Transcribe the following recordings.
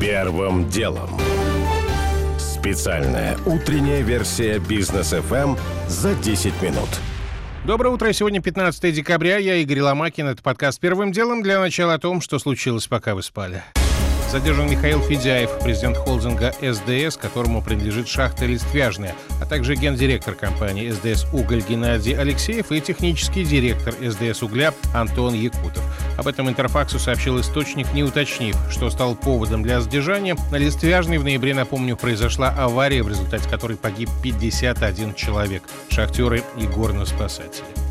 Первым делом. Специальная утренняя версия бизнес FM за 10 минут. Доброе утро. Сегодня 15 декабря. Я Игорь Ломакин. Это подкаст «Первым делом» для начала о том, что случилось, пока вы спали. Задержан Михаил Федяев, президент холдинга СДС, которому принадлежит шахта Листвяжная, а также гендиректор компании СДС «Уголь» Геннадий Алексеев и технический директор СДС «Угля» Антон Якутов. Об этом Интерфаксу сообщил источник, не уточнив, что стал поводом для задержания. На Листвяжной в ноябре, напомню, произошла авария, в результате которой погиб 51 человек – шахтеры и горно-спасатели.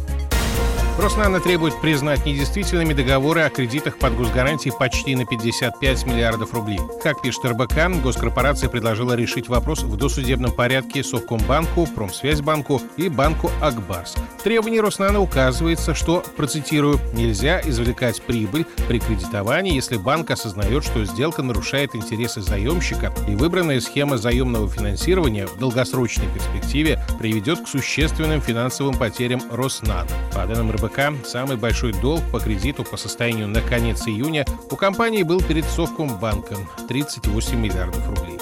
Роснано требует признать недействительными договоры о кредитах под госгарантией почти на 55 миллиардов рублей. Как пишет РБК, госкорпорация предложила решить вопрос в досудебном порядке Совкомбанку, Промсвязьбанку и банку Акбарс. В требовании Роснано указывается, что, процитирую, «нельзя извлекать прибыль при кредитовании, если банк осознает, что сделка нарушает интересы заемщика и выбранная схема заемного финансирования в долгосрочной перспективе приведет к существенным финансовым потерям Роснано». По данным РБК самый большой долг по кредиту по состоянию на конец июня у компании был перед Совкомбанком – 38 миллиардов рублей.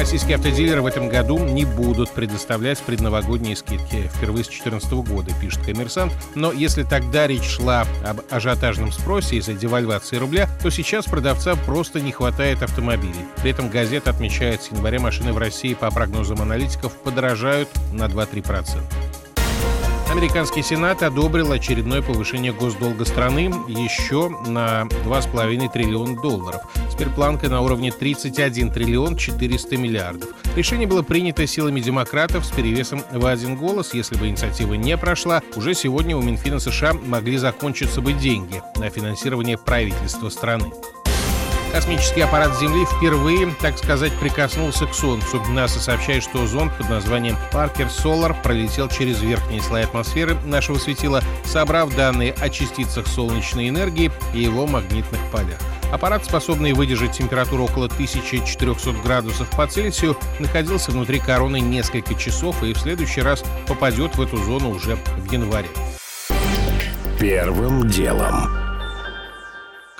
Российские автодилеры в этом году не будут предоставлять предновогодние скидки. Впервые с 2014 года, пишет коммерсант. Но если тогда речь шла об ажиотажном спросе из-за девальвации рубля, то сейчас продавцам просто не хватает автомобилей. При этом газета отмечает, с января машины в России, по прогнозам аналитиков, подорожают на 2-3%. Американский Сенат одобрил очередное повышение госдолга страны еще на 2,5 триллиона долларов. Теперь планка на уровне 31 триллион 400 миллиардов. Решение было принято силами демократов с перевесом в один голос. Если бы инициатива не прошла, уже сегодня у Минфина США могли закончиться бы деньги на финансирование правительства страны. Космический аппарат Земли впервые, так сказать, прикоснулся к Солнцу. НАСА сообщает, что зонд под названием Паркер Solar пролетел через верхние слои атмосферы нашего светила, собрав данные о частицах солнечной энергии и его магнитных полях. Аппарат, способный выдержать температуру около 1400 градусов по Цельсию, находился внутри короны несколько часов и в следующий раз попадет в эту зону уже в январе. Первым делом.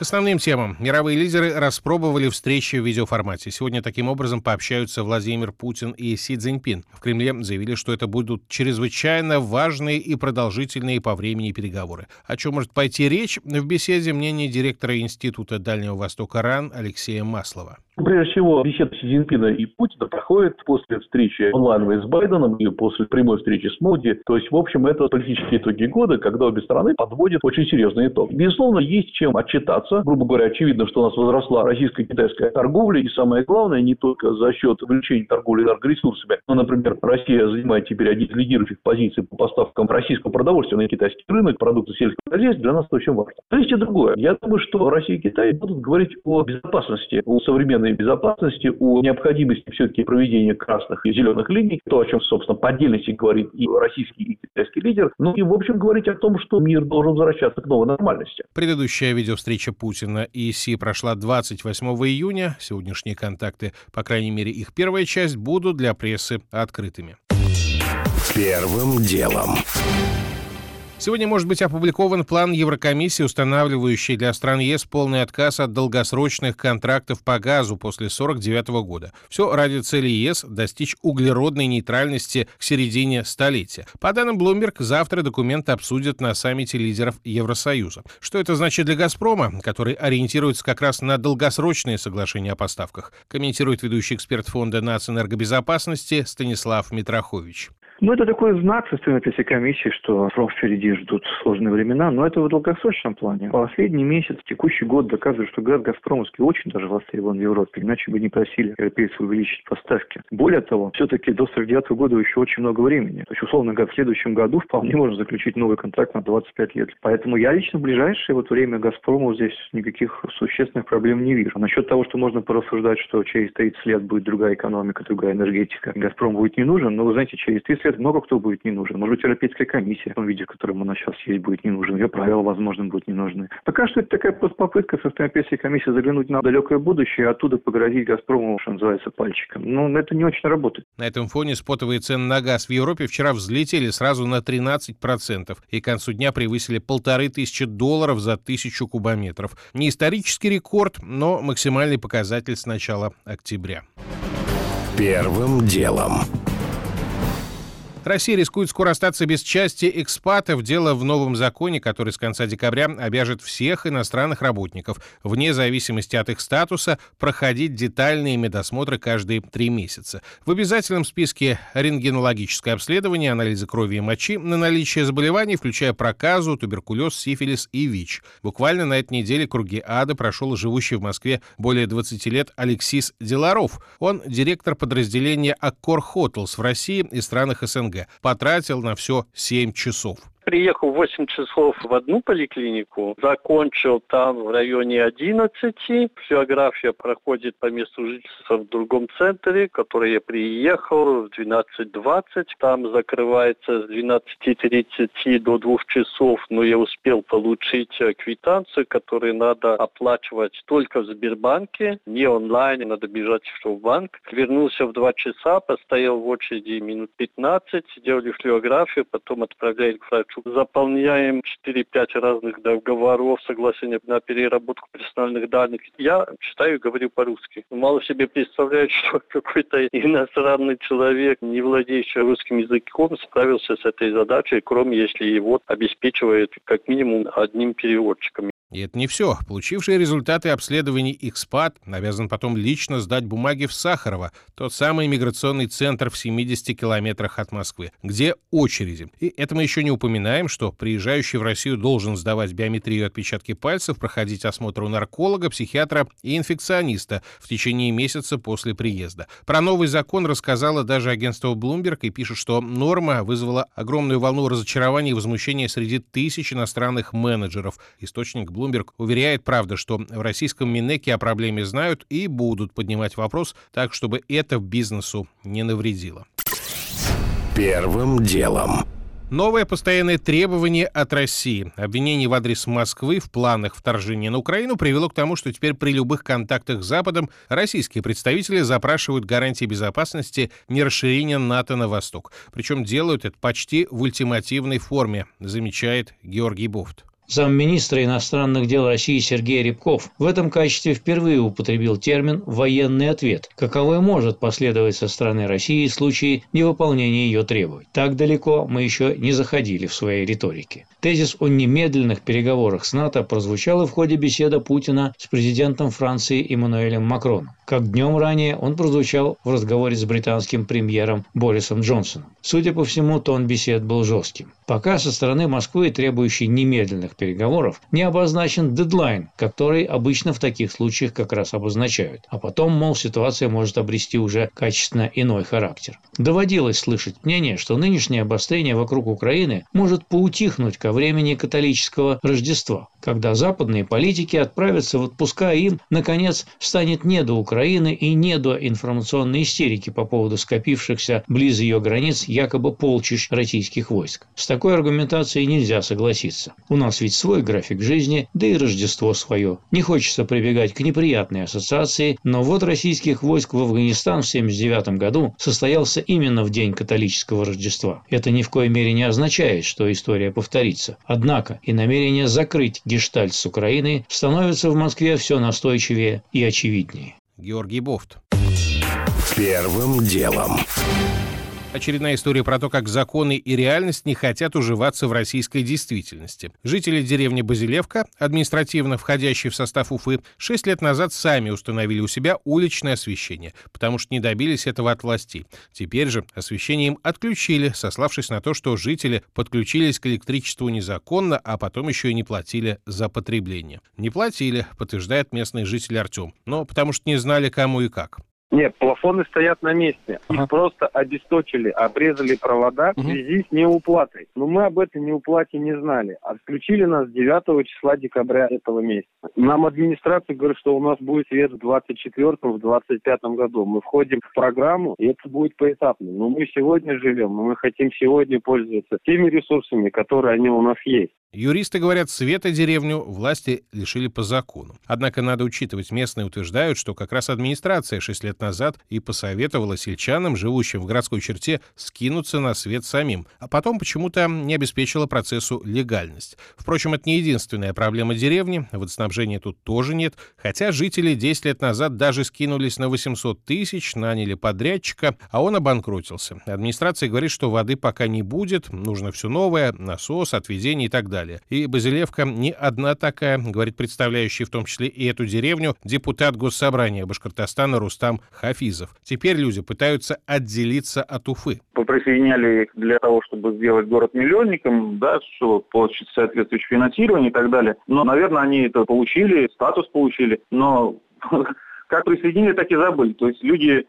К основным темам. Мировые лидеры распробовали встречи в видеоформате. Сегодня таким образом пообщаются Владимир Путин и Си Цзиньпин. В Кремле заявили, что это будут чрезвычайно важные и продолжительные по времени переговоры. О чем может пойти речь в беседе мнение директора Института Дальнего Востока РАН Алексея Маслова. Прежде всего, беседа Си Цзиньпина и Путина проходит после встречи онлайновой с Байденом и после прямой встречи с Моди. То есть, в общем, это политические итоги года, когда обе стороны подводят очень серьезный итог. Безусловно, есть чем отчитаться. Грубо говоря, очевидно, что у нас возросла российско-китайская торговля. И самое главное, не только за счет увеличения торговли энергоресурсами. Но, например, Россия занимает теперь один из лидирующих позиций по поставкам российского продовольствия на китайский рынок, продукты сельского хозяйства. Для нас это очень важно. То есть и другое. Я думаю, что Россия и Китай будут говорить о безопасности, о современной безопасности, о необходимости все-таки проведения красных и зеленых линий, то, о чем, собственно, по отдельности говорит и российский, и китайский лидер, ну и, в общем, говорить о том, что мир должен возвращаться к новой нормальности. Предыдущая видеовстреча Путина и Си прошла 28 июня. Сегодняшние контакты, по крайней мере, их первая часть, будут для прессы открытыми. Первым делом. Сегодня может быть опубликован план Еврокомиссии, устанавливающий для стран ЕС полный отказ от долгосрочных контрактов по газу после 1949 года. Все ради цели ЕС достичь углеродной нейтральности к середине столетия. По данным Bloomberg, завтра документ обсудят на саммите лидеров Евросоюза. Что это значит для «Газпрома», который ориентируется как раз на долгосрочные соглашения о поставках, комментирует ведущий эксперт фонда нацэнергобезопасности Станислав Митрохович. Ну, это такой знак со стороны этой комиссии, что срок впереди ждут сложные времена, но это в долгосрочном плане. Последний месяц, текущий год доказывает, что газ «Газпромовский» очень даже востребован в Европе, иначе бы не просили европейцев увеличить поставки. Более того, все-таки до 49 года еще очень много времени. То есть, условно говоря, в следующем году вполне можно заключить новый контракт на 25 лет. Поэтому я лично в ближайшее вот время «Газпрому» здесь никаких существенных проблем не вижу. Насчет того, что можно порассуждать, что через 30 лет будет другая экономика, другая энергетика, «Газпром» будет не нужен, но, вы знаете, через 30 лет бюджет много кто будет не нужен. Может быть, Европейская комиссия в том виде, в котором она сейчас есть, будет не нужен. Ее правила, возможно, будут не нужны. Пока что это такая попытка со стороны Европейской комиссии заглянуть на далекое будущее, а оттуда погрозить «Газпрому», что называется, пальчиком. Но это не очень работает. На этом фоне спотовые цены на газ в Европе вчера взлетели сразу на 13% и к концу дня превысили полторы тысячи долларов за тысячу кубометров. Не исторический рекорд, но максимальный показатель с начала октября. Первым делом. Россия рискует скоро остаться без части экспатов. Дело в новом законе, который с конца декабря обяжет всех иностранных работников, вне зависимости от их статуса, проходить детальные медосмотры каждые три месяца. В обязательном списке рентгенологическое обследование, анализы крови и мочи на наличие заболеваний, включая проказу, туберкулез, сифилис и ВИЧ. Буквально на этой неделе круги ада прошел живущий в Москве более 20 лет Алексис Деларов. Он директор подразделения Аккор Hotels в России и странах СНГ. СНГ. Потратил на все 7 часов приехал в 8 часов в одну поликлинику, закончил там в районе 11. Флюорография проходит по месту жительства в другом центре, который я приехал в 12.20. Там закрывается с 12.30 до 2 часов, но я успел получить квитанцию, которую надо оплачивать только в Сбербанке, не онлайн, надо бежать в банк. Вернулся в 2 часа, постоял в очереди минут 15, сделали флюорографию, потом отправляли к врачу заполняем 4-5 разных договоров, соглашений на переработку персональных данных. Я читаю и говорю по-русски. Мало себе представляет, что какой-то иностранный человек, не владеющий русским языком, справился с этой задачей, кроме если его обеспечивает как минимум одним переводчиком. И это не все. Получивший результаты обследований экспат обязан потом лично сдать бумаги в Сахарово, тот самый миграционный центр в 70 километрах от Москвы, где очереди. И это мы еще не упоминаем, что приезжающий в Россию должен сдавать биометрию отпечатки пальцев, проходить осмотр у нарколога, психиатра и инфекциониста в течение месяца после приезда. Про новый закон рассказала даже агентство Bloomberg и пишет, что норма вызвала огромную волну разочарования и возмущения среди тысяч иностранных менеджеров. Источник Bloomberg уверяет, правда, что в российском Минеке о проблеме знают и будут поднимать вопрос так, чтобы это бизнесу не навредило. Первым делом. Новое постоянное требование от России. Обвинение в адрес Москвы в планах вторжения на Украину привело к тому, что теперь при любых контактах с Западом российские представители запрашивают гарантии безопасности нерасширения НАТО на восток. Причем делают это почти в ультимативной форме, замечает Георгий Бофт замминистра иностранных дел России Сергей Рябков в этом качестве впервые употребил термин «военный ответ», каковой может последовать со стороны России в случае невыполнения ее требований. Так далеко мы еще не заходили в своей риторике. Тезис о немедленных переговорах с НАТО прозвучал в ходе беседы Путина с президентом Франции Эммануэлем Макроном. Как днем ранее он прозвучал в разговоре с британским премьером Борисом Джонсоном. Судя по всему, тон бесед был жестким. Пока со стороны Москвы, требующей немедленных переговоров, не обозначен дедлайн, который обычно в таких случаях как раз обозначают. А потом, мол, ситуация может обрести уже качественно иной характер. Доводилось слышать мнение, что нынешнее обострение вокруг Украины может поутихнуть ко времени католического Рождества, когда западные политики отправятся в отпуска, и им, наконец, станет не до Украины и не до информационной истерики по поводу скопившихся близ ее границ якобы полчищ российских войск. С такой аргументацией нельзя согласиться. У нас ведь свой график жизни, да и Рождество свое. Не хочется прибегать к неприятной ассоциации, но вот российских войск в Афганистан в 1979 году состоялся именно в день католического Рождества. Это ни в коей мере не означает, что история повторится. Однако и намерение закрыть гештальт с Украиной становится в Москве все настойчивее и очевиднее. Георгий Бофт. Первым делом. Очередная история про то, как законы и реальность не хотят уживаться в российской действительности. Жители деревни Базилевка, административно входящие в состав Уфы, шесть лет назад сами установили у себя уличное освещение, потому что не добились этого от властей. Теперь же освещение им отключили, сославшись на то, что жители подключились к электричеству незаконно, а потом еще и не платили за потребление. Не платили, подтверждает местный житель Артем, но потому что не знали, кому и как. Нет, плафоны стоят на месте. Ага. Их просто обесточили, обрезали провода угу. в связи с неуплатой. Но мы об этой неуплате не знали. Отключили нас 9 числа декабря этого месяца. Нам администрация говорит, что у нас будет свет в 24 в 25 году. Мы входим в программу, и это будет поэтапно. Но мы сегодня живем, но мы хотим сегодня пользоваться теми ресурсами, которые они у нас есть. Юристы говорят, света деревню власти лишили по закону. Однако надо учитывать, местные утверждают, что как раз администрация 6 лет назад и посоветовала сельчанам, живущим в городской черте, скинуться на свет самим, а потом почему-то не обеспечила процессу легальность. Впрочем, это не единственная проблема деревни, водоснабжения тут тоже нет, хотя жители 10 лет назад даже скинулись на 800 тысяч, наняли подрядчика, а он обанкротился. Администрация говорит, что воды пока не будет, нужно все новое, насос, отведение и так далее. И Базилевка не одна такая, говорит представляющий в том числе и эту деревню депутат Госсобрания Башкортостана Рустам Хафизов. Теперь люди пытаются отделиться от Уфы. Поприсоединяли их для того, чтобы сделать город миллионником, да, чтобы получить соответствующее финансирование и так далее. Но, наверное, они это получили, статус получили, но как присоединили, так и забыли. То есть люди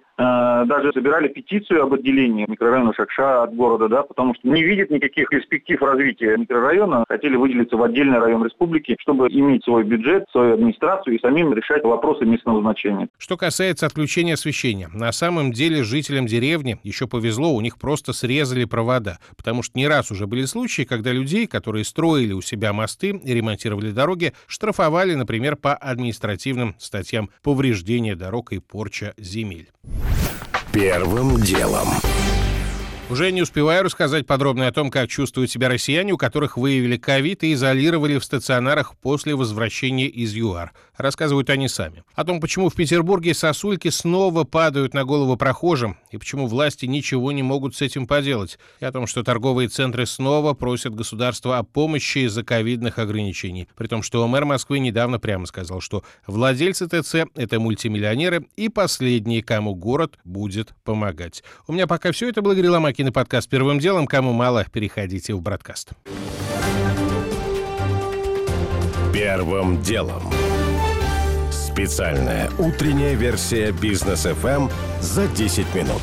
даже собирали петицию об отделении микрорайона Шакша от города, да, потому что не видят никаких перспектив развития микрорайона, хотели выделиться в отдельный район республики, чтобы иметь свой бюджет, свою администрацию и самим решать вопросы местного значения. Что касается отключения освещения, на самом деле жителям деревни еще повезло, у них просто срезали провода, потому что не раз уже были случаи, когда людей, которые строили у себя мосты и ремонтировали дороги, штрафовали, например, по административным статьям повреждения дорог и порча земель. Первым делом. Уже не успеваю рассказать подробно о том, как чувствуют себя россияне, у которых выявили ковид и изолировали в стационарах после возвращения из ЮАР. Рассказывают они сами. О том, почему в Петербурге сосульки снова падают на голову прохожим, и почему власти ничего не могут с этим поделать. И о том, что торговые центры снова просят государства о помощи из-за ковидных ограничений. При том, что мэр Москвы недавно прямо сказал, что владельцы ТЦ — это мультимиллионеры и последние, кому город будет помогать. У меня пока все. Это был Грила Макин подкаст «Первым делом». Кому мало, переходите в Бродкаст. Первым делом. Специальная утренняя версия бизнес FM за 10 минут.